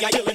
Thank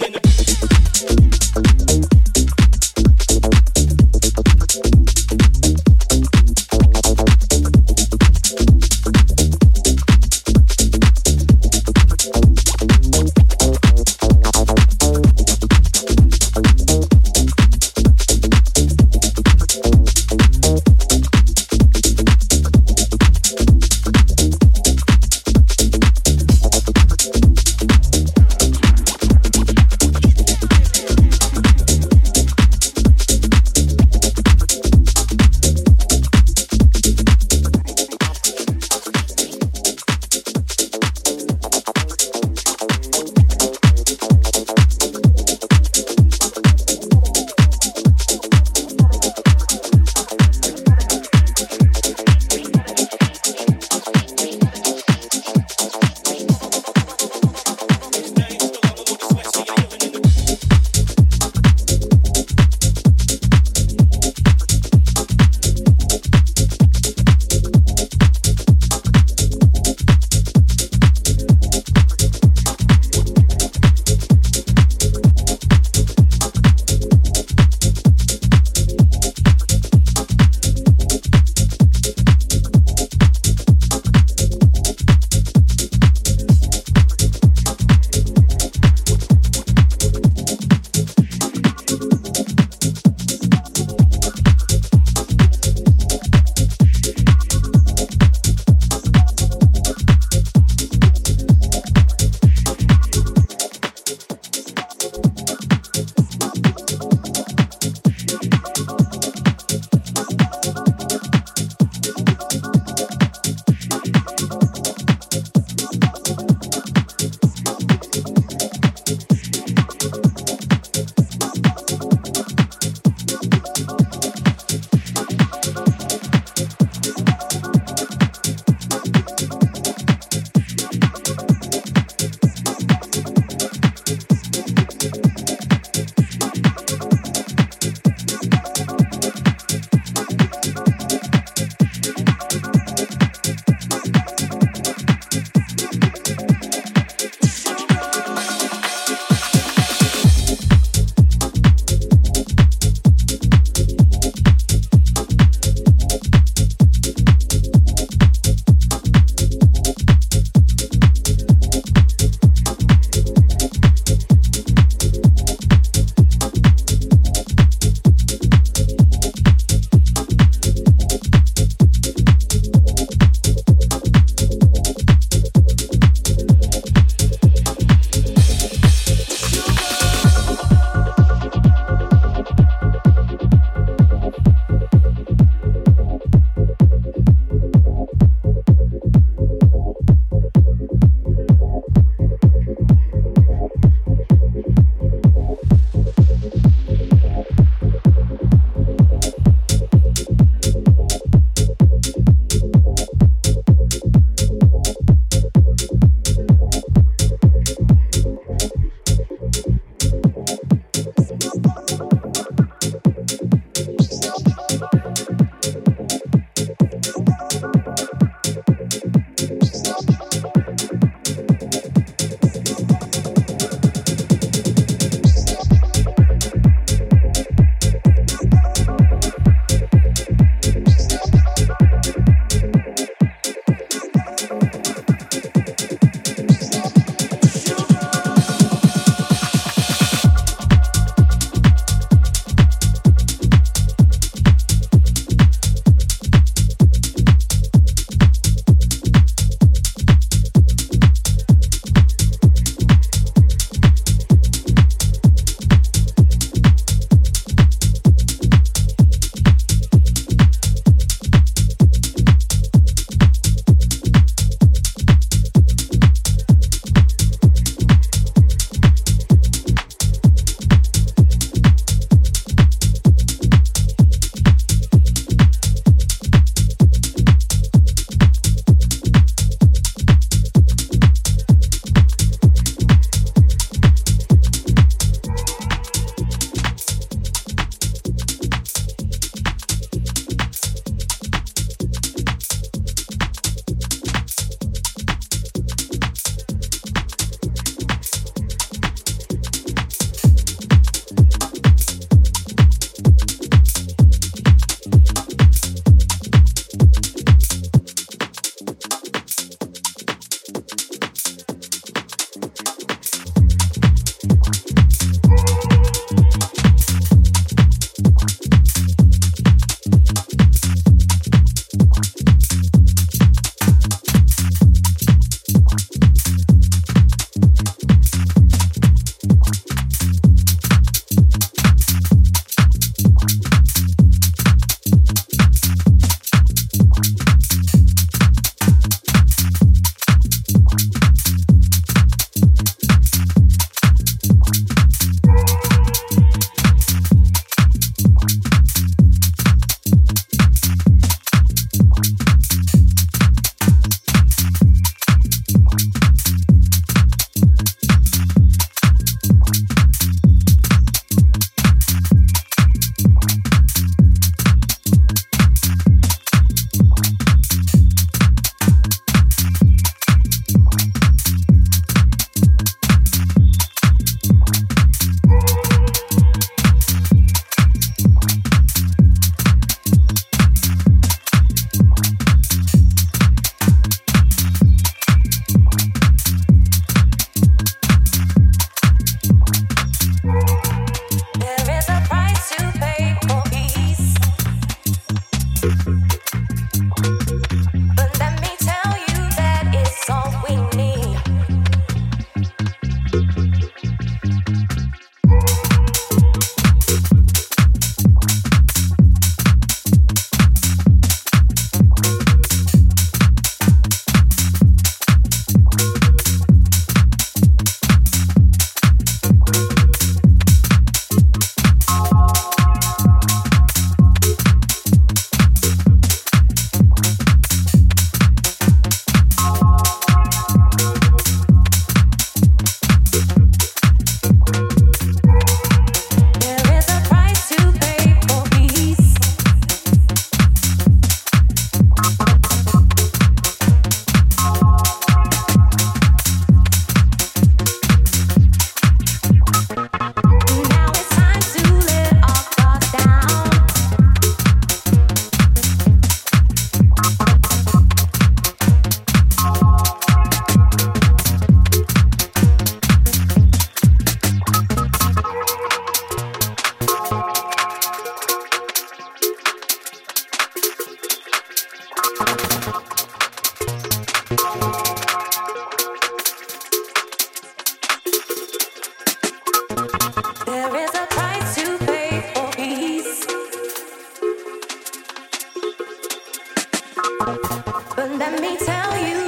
But let me tell you.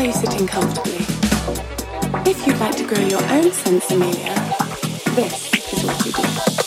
Are you sitting comfortably? If you'd like to grow your own sinsemilla, this is what you do.